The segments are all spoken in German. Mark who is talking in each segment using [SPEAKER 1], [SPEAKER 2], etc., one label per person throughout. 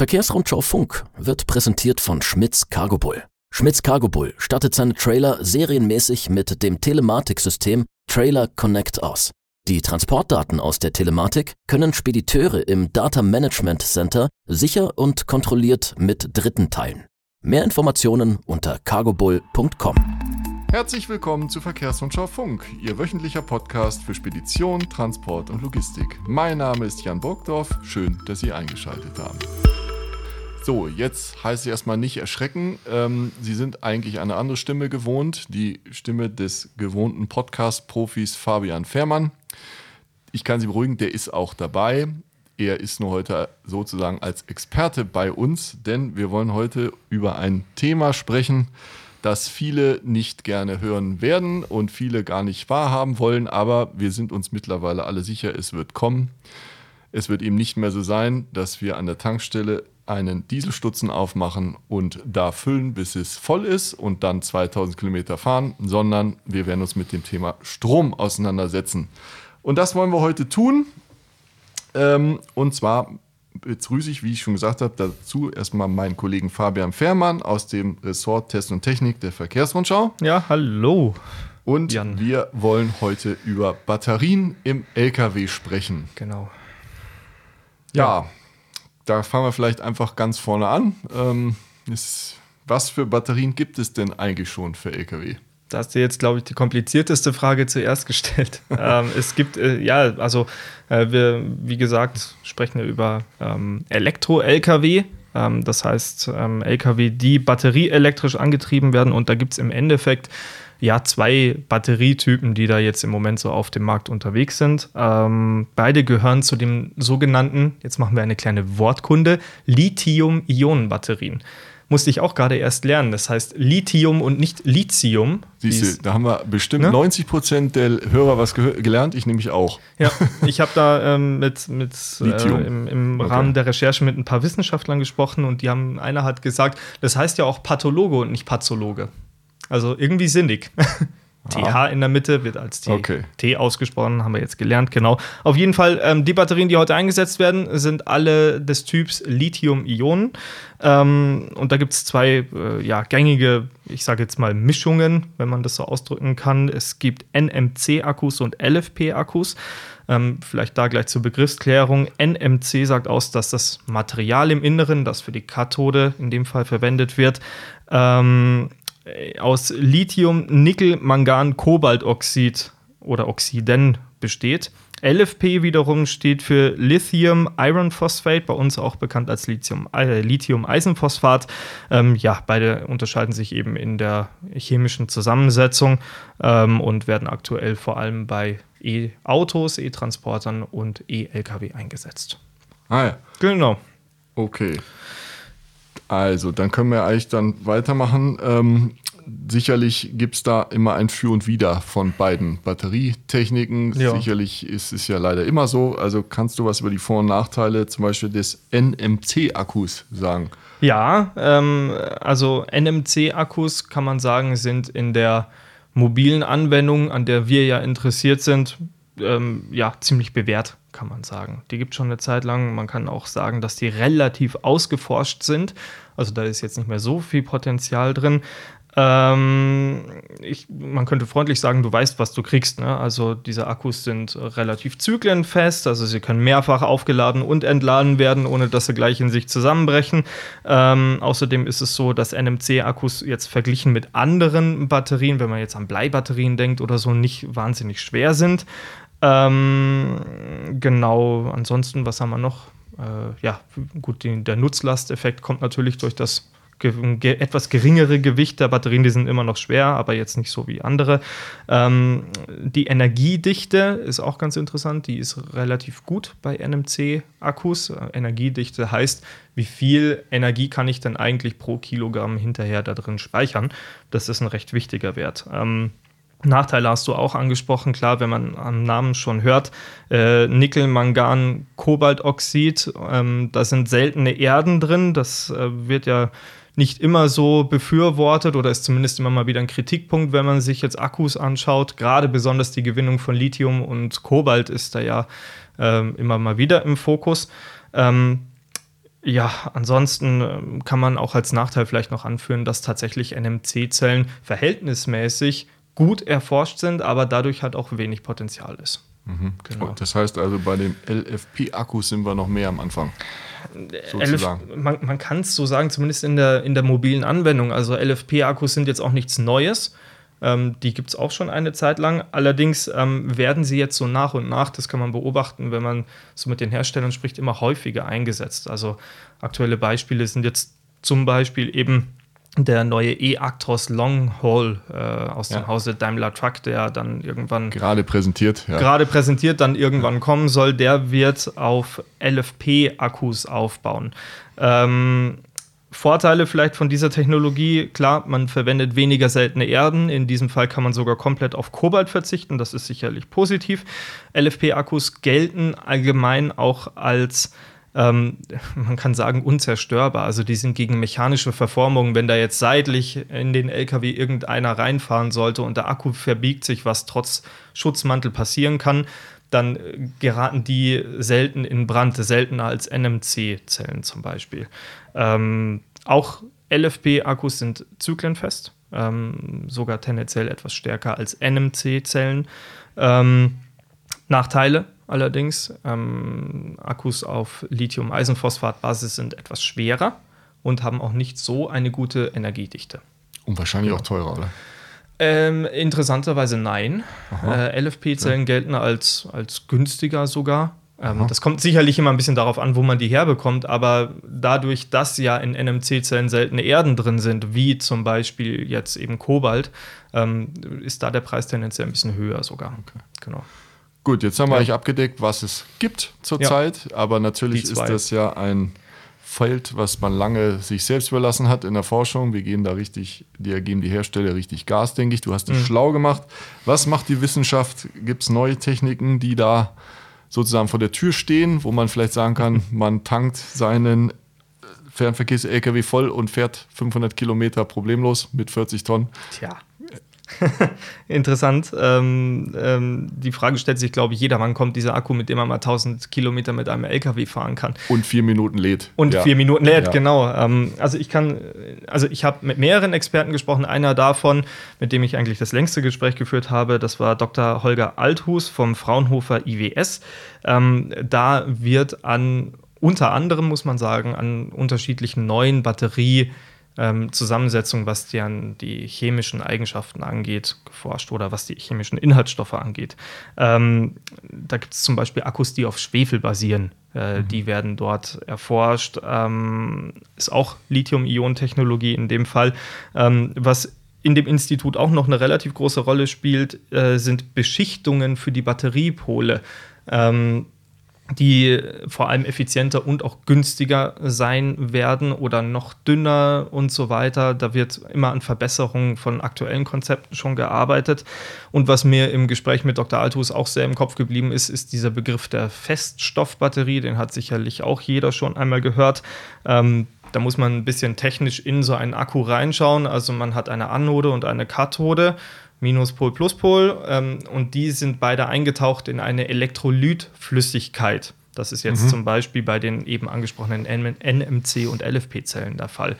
[SPEAKER 1] Verkehrsrundschau Funk wird präsentiert von Schmitz Cargo Bull. Schmitz Cargo Bull stattet seine Trailer serienmäßig mit dem Telematiksystem Trailer Connect aus. Die Transportdaten aus der Telematik können Spediteure im Data Management Center sicher und kontrolliert mit Dritten teilen. Mehr Informationen unter cargobull.com.
[SPEAKER 2] Herzlich willkommen zu Verkehrsrundschau Funk, Ihr wöchentlicher Podcast für Spedition, Transport und Logistik. Mein Name ist Jan Burgdorf, schön, dass Sie eingeschaltet haben. So, jetzt heißt es erstmal nicht erschrecken. Ähm, Sie sind eigentlich eine andere Stimme gewohnt, die Stimme des gewohnten Podcast-Profis Fabian Fährmann. Ich kann Sie beruhigen, der ist auch dabei. Er ist nur heute sozusagen als Experte bei uns, denn wir wollen heute über ein Thema sprechen, das viele nicht gerne hören werden und viele gar nicht wahrhaben wollen, aber wir sind uns mittlerweile alle sicher, es wird kommen. Es wird eben nicht mehr so sein, dass wir an der Tankstelle einen Dieselstutzen aufmachen und da füllen, bis es voll ist und dann 2000 Kilometer fahren, sondern wir werden uns mit dem Thema Strom auseinandersetzen. Und das wollen wir heute tun. Ähm, und zwar begrüße ich, wie ich schon gesagt habe, dazu erstmal meinen Kollegen Fabian Fährmann aus dem Ressort Test und Technik der Verkehrsrundschau.
[SPEAKER 3] Ja, hallo.
[SPEAKER 2] Und Jan. wir wollen heute über Batterien im LKW sprechen.
[SPEAKER 3] Genau.
[SPEAKER 2] Ja, da fangen wir vielleicht einfach ganz vorne an. Ähm, ist, was für Batterien gibt es denn eigentlich schon für LKW?
[SPEAKER 3] Da hast du jetzt, glaube ich, die komplizierteste Frage zuerst gestellt. ähm, es gibt, äh, ja, also äh, wir, wie gesagt, sprechen wir über ähm, Elektro-LKW. Ähm, das heißt, ähm, LKW, die batterieelektrisch angetrieben werden. Und da gibt es im Endeffekt ja zwei Batterietypen, die da jetzt im Moment so auf dem Markt unterwegs sind. Ähm, beide gehören zu dem sogenannten, jetzt machen wir eine kleine Wortkunde, Lithium-Ionen-Batterien musste ich auch gerade erst lernen. Das heißt Lithium und nicht Lithium.
[SPEAKER 2] Siehst du, da haben wir bestimmt ne? 90 Prozent der Hörer was gelernt, ich nämlich auch.
[SPEAKER 3] Ja, ich habe da ähm, mit, mit äh, im, im okay. Rahmen der Recherche mit ein paar Wissenschaftlern gesprochen und die haben, einer hat gesagt, das heißt ja auch Pathologe und nicht Pathologe. Also irgendwie sinnig. TH in der Mitte wird als T, okay. T ausgesprochen, haben wir jetzt gelernt, genau. Auf jeden Fall, ähm, die Batterien, die heute eingesetzt werden, sind alle des Typs Lithium-Ionen. Ähm, und da gibt es zwei äh, ja, gängige, ich sage jetzt mal Mischungen, wenn man das so ausdrücken kann. Es gibt NMC-Akkus und LFP-Akkus. Ähm, vielleicht da gleich zur Begriffsklärung. NMC sagt aus, dass das Material im Inneren, das für die Kathode in dem Fall verwendet wird, ähm, äh, aus Lithium, Nickel, Mangan, Kobaltoxid oder Oxiden besteht. LFP wiederum steht für Lithium Iron Phosphate, bei uns auch bekannt als Lithium, äh, Lithium Eisenphosphat. Ähm, ja, beide unterscheiden sich eben in der chemischen Zusammensetzung ähm, und werden aktuell vor allem bei E-Autos, E-Transportern und E-Lkw eingesetzt.
[SPEAKER 2] Ah ja.
[SPEAKER 3] Genau.
[SPEAKER 2] Okay. Also, dann können wir eigentlich dann weitermachen. Ähm, sicherlich gibt es da immer ein Für und Wider von beiden Batterietechniken. Ja. Sicherlich ist es ja leider immer so. Also kannst du was über die Vor- und Nachteile zum Beispiel des NMC-Akkus sagen?
[SPEAKER 3] Ja, ähm, also NMC-Akkus kann man sagen, sind in der mobilen Anwendung, an der wir ja interessiert sind, ähm, ja, ziemlich bewährt, kann man sagen. Die gibt es schon eine Zeit lang. Man kann auch sagen, dass die relativ ausgeforscht sind. Also da ist jetzt nicht mehr so viel Potenzial drin. Ähm, ich, man könnte freundlich sagen, du weißt, was du kriegst. Ne? Also diese Akkus sind relativ zyklenfest, also sie können mehrfach aufgeladen und entladen werden, ohne dass sie gleich in sich zusammenbrechen. Ähm, außerdem ist es so, dass NMC-Akkus jetzt verglichen mit anderen Batterien, wenn man jetzt an Bleibatterien denkt oder so, nicht wahnsinnig schwer sind. Ähm, genau, ansonsten, was haben wir noch? Äh, ja, gut, die, der Nutzlasteffekt kommt natürlich durch das ge etwas geringere Gewicht der Batterien, die sind immer noch schwer, aber jetzt nicht so wie andere. Ähm, die Energiedichte ist auch ganz interessant, die ist relativ gut bei NMC-Akkus. Energiedichte heißt, wie viel Energie kann ich denn eigentlich pro Kilogramm hinterher da drin speichern? Das ist ein recht wichtiger Wert. Ähm, Nachteile hast du auch angesprochen, klar, wenn man am Namen schon hört. Äh, Nickel, Mangan, Kobaltoxid, ähm, da sind seltene Erden drin. Das äh, wird ja nicht immer so befürwortet oder ist zumindest immer mal wieder ein Kritikpunkt, wenn man sich jetzt Akkus anschaut. Gerade besonders die Gewinnung von Lithium und Kobalt ist da ja ähm, immer mal wieder im Fokus. Ähm, Ja, ansonsten ähm, kann man auch als Nachteil vielleicht noch anführen, dass tatsächlich NMC-Zellen verhältnismäßig gut erforscht sind, aber dadurch halt auch wenig Potenzial ist.
[SPEAKER 2] Mhm. Genau. Das heißt also, bei dem LFP-Akku sind wir noch mehr am Anfang.
[SPEAKER 3] LF, man, man kann es so sagen, zumindest in der, in der mobilen Anwendung. Also LFP-Akkus sind jetzt auch nichts Neues. Ähm, die gibt es auch schon eine Zeit lang. Allerdings ähm, werden sie jetzt so nach und nach, das kann man beobachten, wenn man so mit den Herstellern spricht, immer häufiger eingesetzt. Also aktuelle Beispiele sind jetzt zum Beispiel eben der neue E-Actros Long Haul äh, aus dem Hause Daimler Truck, der dann irgendwann
[SPEAKER 2] gerade präsentiert,
[SPEAKER 3] ja. gerade präsentiert, dann irgendwann ja. kommen soll, der wird auf LFP-Akkus aufbauen. Ähm, Vorteile vielleicht von dieser Technologie, klar, man verwendet weniger seltene Erden. In diesem Fall kann man sogar komplett auf Kobalt verzichten. Das ist sicherlich positiv. LFP-Akkus gelten allgemein auch als ähm, man kann sagen, unzerstörbar. Also die sind gegen mechanische Verformung. Wenn da jetzt seitlich in den LKW irgendeiner reinfahren sollte und der Akku verbiegt sich, was trotz Schutzmantel passieren kann, dann geraten die selten in Brand, seltener als NMC-Zellen zum Beispiel. Ähm, auch LFP-Akkus sind zyklenfest, ähm, sogar tendenziell etwas stärker als NMC-Zellen. Ähm, Nachteile allerdings. Ähm, Akkus auf Lithium-Eisenphosphat-Basis sind etwas schwerer und haben auch nicht so eine gute Energiedichte.
[SPEAKER 2] Und wahrscheinlich auch teurer, oder?
[SPEAKER 3] Ähm, interessanterweise nein. Äh, LFP-Zellen ja. gelten als, als günstiger sogar. Ähm, das kommt sicherlich immer ein bisschen darauf an, wo man die herbekommt, aber dadurch, dass ja in NMC-Zellen seltene Erden drin sind, wie zum Beispiel jetzt eben Kobalt, ähm, ist da der Preis tendenziell ein bisschen höher sogar. Okay.
[SPEAKER 2] Genau. Gut, jetzt haben wir ja. euch abgedeckt, was es gibt zurzeit, ja. aber natürlich ist das ja ein Feld, was man lange sich selbst überlassen hat in der Forschung. Wir gehen da richtig, die geben die Hersteller richtig Gas, denke ich. Du hast dich mhm. schlau gemacht. Was macht die Wissenschaft? Gibt es neue Techniken, die da sozusagen vor der Tür stehen, wo man vielleicht sagen kann, man tankt seinen Fernverkehrs-LKW voll und fährt 500 Kilometer problemlos mit 40 Tonnen?
[SPEAKER 3] Tja. Interessant. Ähm, ähm, die Frage stellt sich, glaube ich, jeder. Wann kommt dieser Akku, mit dem man mal 1000 Kilometer mit einem LKW fahren kann?
[SPEAKER 2] Und vier Minuten lädt.
[SPEAKER 3] Und ja. vier Minuten lädt, ja. genau. Ähm, also ich kann, also ich habe mit mehreren Experten gesprochen. Einer davon, mit dem ich eigentlich das längste Gespräch geführt habe, das war Dr. Holger Althus vom Fraunhofer IWS. Ähm, da wird an unter anderem, muss man sagen, an unterschiedlichen neuen Batterie- ähm, Zusammensetzung, was die, die chemischen Eigenschaften angeht, geforscht oder was die chemischen Inhaltsstoffe angeht. Ähm, da gibt es zum Beispiel Akkus, die auf Schwefel basieren. Äh, mhm. Die werden dort erforscht. Ähm, ist auch Lithium-Ionen-Technologie in dem Fall. Ähm, was in dem Institut auch noch eine relativ große Rolle spielt, äh, sind Beschichtungen für die Batteriepole. Ähm, die vor allem effizienter und auch günstiger sein werden oder noch dünner und so weiter. Da wird immer an Verbesserungen von aktuellen Konzepten schon gearbeitet. Und was mir im Gespräch mit Dr. Althus auch sehr im Kopf geblieben ist, ist dieser Begriff der Feststoffbatterie. Den hat sicherlich auch jeder schon einmal gehört. Ähm, da muss man ein bisschen technisch in so einen Akku reinschauen. Also man hat eine Anode und eine Kathode. Minuspol, Pluspol. Ähm, und die sind beide eingetaucht in eine Elektrolytflüssigkeit. Das ist jetzt mhm. zum Beispiel bei den eben angesprochenen NMC- und LFP-Zellen der Fall.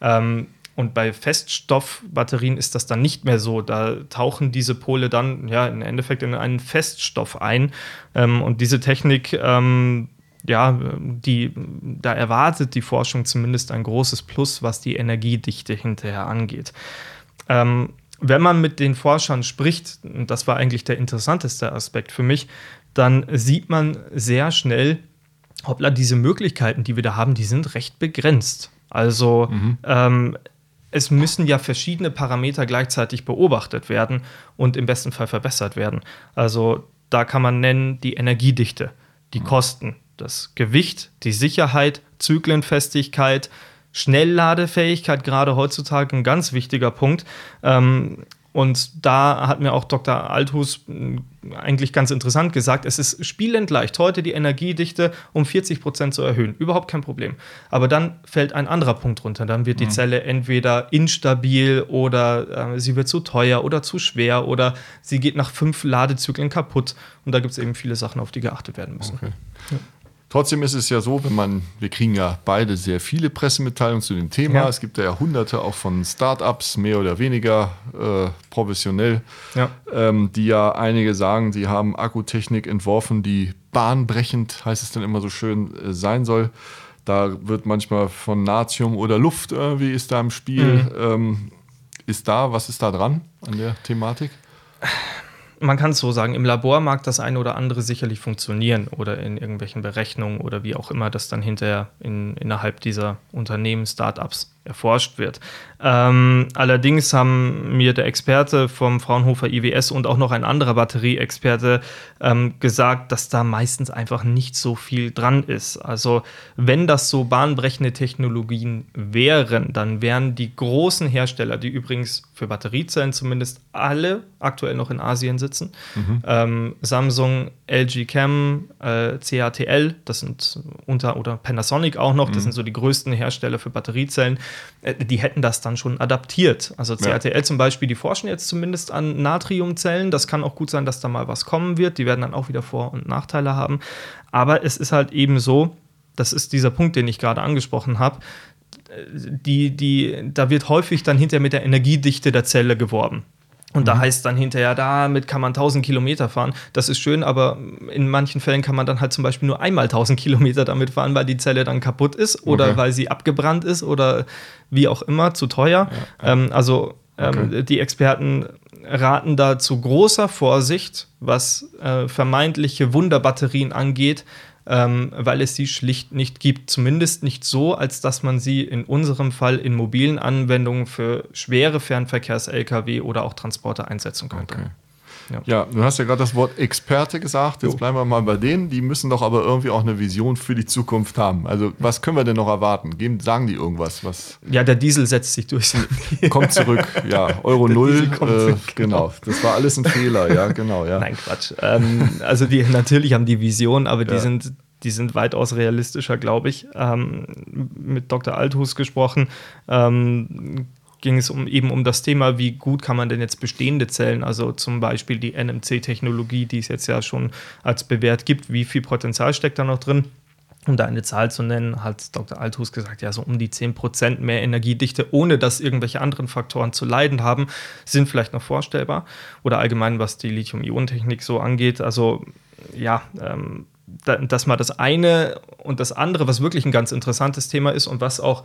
[SPEAKER 3] Ähm, und bei Feststoffbatterien ist das dann nicht mehr so. Da tauchen diese Pole dann ja im Endeffekt in einen Feststoff ein. Ähm, und diese Technik, ähm, ja, die, da erwartet die Forschung zumindest ein großes Plus, was die Energiedichte hinterher angeht. Ähm, wenn man mit den Forschern spricht, und das war eigentlich der interessanteste Aspekt für mich, dann sieht man sehr schnell, hoppla, diese Möglichkeiten, die wir da haben, die sind recht begrenzt. Also mhm. ähm, es müssen ja verschiedene Parameter gleichzeitig beobachtet werden und im besten Fall verbessert werden. Also da kann man nennen die Energiedichte, die mhm. Kosten, das Gewicht, die Sicherheit, Zyklenfestigkeit, Schnellladefähigkeit gerade heutzutage ein ganz wichtiger Punkt. Ähm, und da hat mir auch Dr. Althus äh, eigentlich ganz interessant gesagt, es ist spielend leicht, heute die Energiedichte um 40 Prozent zu erhöhen. Überhaupt kein Problem. Aber dann fällt ein anderer Punkt runter. Dann wird die mhm. Zelle entweder instabil oder äh, sie wird zu teuer oder zu schwer oder sie geht nach fünf Ladezyklen kaputt. Und da gibt es eben viele Sachen, auf die geachtet werden müssen. Okay.
[SPEAKER 2] Ja. Trotzdem ist es ja so, wenn man, wir kriegen ja beide sehr viele Pressemitteilungen zu dem Thema.
[SPEAKER 3] Ja.
[SPEAKER 2] Es gibt ja hunderte auch von Startups, mehr oder weniger äh, professionell,
[SPEAKER 3] Ja.
[SPEAKER 2] ähm, die ja einige sagen, sie haben Akkutechnik entworfen, die bahnbrechend, heißt es dann immer so schön, äh, sein soll. Da wird manchmal von Natrium oder Luft irgendwie ist da im Spiel. Ähm, ist da, was ist da dran an der Thematik?
[SPEAKER 3] Man kann es so sagen, im Labor mag das eine oder andere sicherlich funktionieren oder in irgendwelchen Berechnungen oder wie auch immer das dann hinterher in, innerhalb dieser Unternehmen, Startups erforscht wird. Ähm, allerdings haben mir der Experte vom Fraunhofer IWS und auch noch ein anderer Batterieexperte ähm, gesagt, dass da meistens einfach nicht so viel dran ist. Also wenn das so bahnbrechende Technologien wären, dann wären die großen Hersteller, die übrigens für Batteriezellen zumindest alle aktuell noch in Asien sitzen, ähm, Samsung, LG Chem, äh, CATL, das sind unter oder Panasonic auch noch, das sind so die größten Hersteller für Batteriezellen, die hätten das dann schon adaptiert. Also
[SPEAKER 2] Ja.
[SPEAKER 3] CATL zum Beispiel, die forschen jetzt zumindest an Natriumzellen. Das kann auch gut sein, dass da mal was kommen wird. Die werden dann auch wieder Vor- und Nachteile haben. Aber es ist halt eben so, das ist dieser Punkt, den ich gerade angesprochen habe, die, die, da wird häufig dann hinterher mit der Energiedichte der Zelle geworben. Und da heißt dann hinterher, damit kann man 1000 Kilometer fahren. Das ist schön, aber in manchen Fällen kann man dann halt zum Beispiel nur einmal 1000 Kilometer damit fahren, weil die Zelle dann kaputt ist oder
[SPEAKER 2] Okay.
[SPEAKER 3] weil sie abgebrannt ist oder wie auch immer, zu teuer. Ähm, also ähm,
[SPEAKER 2] Okay.
[SPEAKER 3] die Experten raten da zu großer Vorsicht, was äh, vermeintliche Wunderbatterien angeht, ähm, weil es sie schlicht nicht gibt. Zumindest nicht so, als dass man sie in unserem Fall in mobilen Anwendungen für schwere Fernverkehrs-Lkw oder auch Transporter einsetzen könnte.
[SPEAKER 2] Okay.
[SPEAKER 3] Ja.
[SPEAKER 2] Ja, du hast ja gerade das Wort Experte gesagt. Jetzt
[SPEAKER 3] Jo.
[SPEAKER 2] bleiben wir mal bei denen. Die müssen doch aber irgendwie auch eine Vision für die Zukunft haben. Also, was können wir denn noch erwarten? Geben, sagen die irgendwas? Was
[SPEAKER 3] Ja, der Diesel setzt sich durch.
[SPEAKER 2] kommt zurück? Ja, Euro
[SPEAKER 3] Der
[SPEAKER 2] Null. Äh,
[SPEAKER 3] zurück,
[SPEAKER 2] genau. Das war alles ein Fehler. Ja, genau. Ja.
[SPEAKER 3] Nein, Quatsch. Ähm, also die natürlich haben die Vision, aber die
[SPEAKER 2] Ja.
[SPEAKER 3] sind die sind weitaus realistischer, glaube ich. Ähm, mit Dr. Althus gesprochen ähm, ging es um, eben um das Thema, wie gut kann man denn jetzt bestehende Zellen, also zum Beispiel die NMC-Technologie, die es jetzt ja schon als bewährt gibt, wie viel Potenzial steckt da noch drin? Um da eine Zahl zu nennen, hat Dr. Althus gesagt, ja, so um die 10% mehr Energiedichte, ohne dass irgendwelche anderen Faktoren zu leiden haben, sind vielleicht noch vorstellbar. Oder allgemein, was die Lithium-Ionen-Technik so angeht. Also, ja, ähm, da, das mal das eine und das andere, was wirklich ein ganz interessantes Thema ist und was auch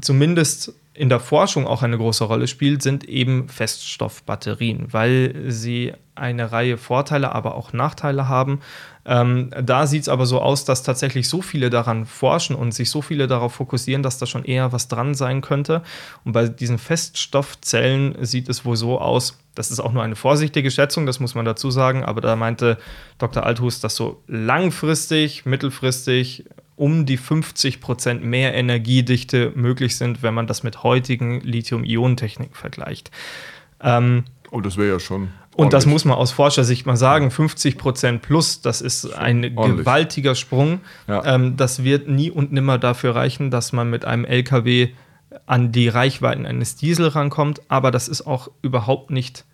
[SPEAKER 3] zumindest in der Forschung auch eine große Rolle spielt, sind eben Feststoffbatterien, weil sie eine Reihe Vorteile, aber auch Nachteile haben. Ähm, da sieht es aber so aus, dass tatsächlich so viele daran forschen und sich so viele darauf fokussieren, dass da schon eher was dran sein könnte. Und bei diesen Feststoffzellen sieht es wohl so aus, das ist auch nur eine vorsichtige Schätzung, das muss man dazu sagen, aber da meinte Dr. Althus, dass so langfristig, mittelfristig um die 50 Prozent mehr Energiedichte möglich sind, wenn man das mit heutigen Lithium-Ionen-Techniken vergleicht. Ähm,
[SPEAKER 2] Oh, das wäre ja schon.
[SPEAKER 3] und das muss man aus Forschersicht mal sagen, 50 Prozent plus, das ist ein
[SPEAKER 2] ordentlich.
[SPEAKER 3] gewaltiger Sprung.
[SPEAKER 2] Ja.
[SPEAKER 3] Ähm, das wird nie und nimmer dafür reichen, dass man mit einem LKW an die Reichweiten eines Diesel rankommt, aber das ist auch überhaupt nicht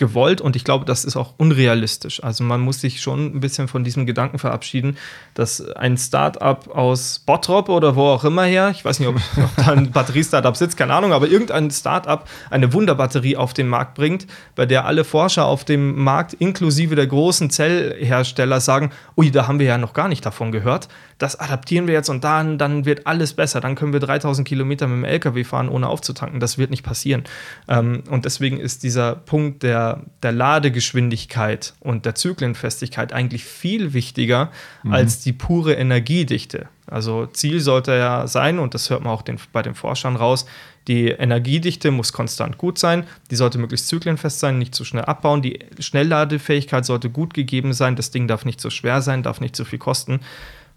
[SPEAKER 3] gewollt und ich glaube, das ist auch unrealistisch. Also man muss sich schon ein bisschen von diesem Gedanken verabschieden, dass ein Start-up aus Bottrop oder wo auch immer her, ich weiß nicht, ob, ob da ein Batterie-Startup sitzt, keine Ahnung, aber irgendein Start-up eine Wunderbatterie auf den Markt bringt, bei der alle Forscher auf dem Markt inklusive der großen Zellhersteller sagen, ui, da haben wir ja noch gar nicht davon gehört. Das adaptieren wir jetzt und dann, dann wird alles besser. Dann können wir 3000 Kilometer mit dem LKW fahren, ohne aufzutanken. Das wird nicht passieren. Ähm, und deswegen ist dieser Punkt der, der Ladegeschwindigkeit und der Zyklenfestigkeit eigentlich viel wichtiger als die pure Energiedichte. Also Ziel sollte ja sein, und das hört man auch den, bei den Forschern raus, die Energiedichte muss konstant gut sein, die sollte möglichst zyklenfest sein, nicht zu schnell abbauen, die Schnellladefähigkeit sollte gut gegeben sein, das Ding darf nicht zu schwer sein, darf nicht zu viel kosten.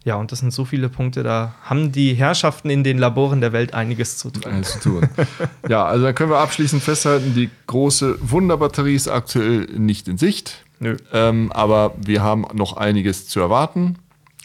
[SPEAKER 3] Ja, und das sind so viele Punkte, da haben die Herrschaften in den Laboren der Welt einiges zu tun.
[SPEAKER 2] Eines zu tun. ja, also dann können wir abschließend festhalten, die große Wunderbatterie ist aktuell nicht in Sicht.
[SPEAKER 3] Nö.
[SPEAKER 2] Ähm, aber wir haben noch einiges zu erwarten,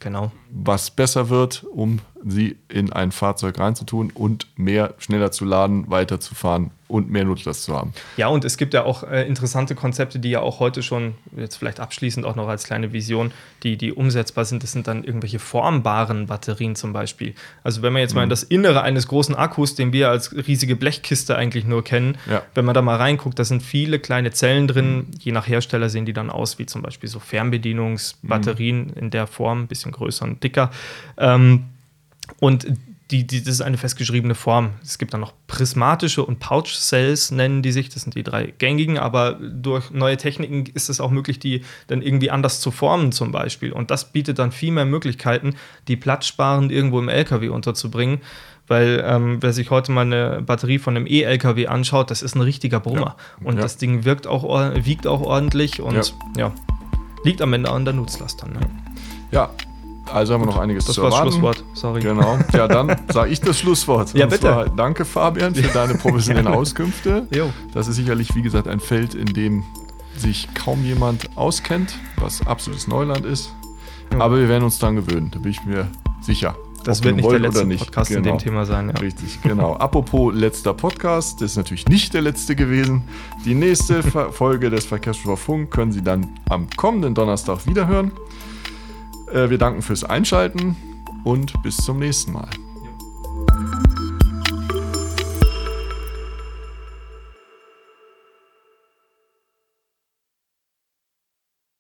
[SPEAKER 3] Genau.
[SPEAKER 2] was besser wird, um sie in ein Fahrzeug reinzutun und mehr schneller zu laden, weiterzufahren und mehr Nutzlast zu haben.
[SPEAKER 3] Ja, und es gibt ja auch äh, interessante Konzepte, die ja auch heute schon, jetzt vielleicht abschließend auch noch als kleine Vision, die, die umsetzbar sind. Das sind dann irgendwelche formbaren Batterien zum Beispiel. Also wenn man jetzt mhm. mal in das Innere eines großen Akkus, den wir als riesige Blechkiste eigentlich nur kennen, ja. wenn man da mal reinguckt, da sind viele kleine Zellen drin. Mhm. Je nach Hersteller sehen die dann aus wie zum Beispiel so Fernbedienungsbatterien mhm. in der Form, ein bisschen größer und dicker. Ähm, und die, die, das ist eine festgeschriebene Form. Es gibt dann noch prismatische und Pouch Cells, nennen die sich. Das sind die drei gängigen, aber durch neue Techniken ist es auch möglich, die dann irgendwie anders zu formen, zum Beispiel. Und das bietet dann viel mehr Möglichkeiten, die platzsparend irgendwo im LKW unterzubringen. Weil ähm, wer sich heute mal eine Batterie von einem E-LKW anschaut, das ist ein richtiger Brummer. Ja. Und ja. das Ding wirkt auch, wiegt auch ordentlich und ja. ja. liegt am Ende an der Nutzlast dann. Ne?
[SPEAKER 2] Ja, also haben wir noch einiges
[SPEAKER 3] das
[SPEAKER 2] zu
[SPEAKER 3] erwarten. Das war das Schlusswort, sorry.
[SPEAKER 2] Genau. Ja, dann sage ich das Schlusswort.
[SPEAKER 3] ja, bitte. Zwar,
[SPEAKER 2] danke, Fabian, für deine professionellen Auskünfte. Jo. Das ist sicherlich, wie gesagt, ein Feld, in dem sich kaum jemand auskennt, was absolutes Neuland ist. Jo. Aber wir werden uns dann gewöhnen, da bin ich mir sicher.
[SPEAKER 3] Das wird nicht der letzte nicht. Podcast genau. in dem genau. Thema sein.
[SPEAKER 2] Ja. Richtig, genau. Apropos letzter Podcast, das ist natürlich nicht der letzte gewesen. Die nächste Folge des Verkehrsschulver Funk können Sie dann am kommenden Donnerstag wiederhören. Äh, wir danken fürs Einschalten und bis zum nächsten Mal.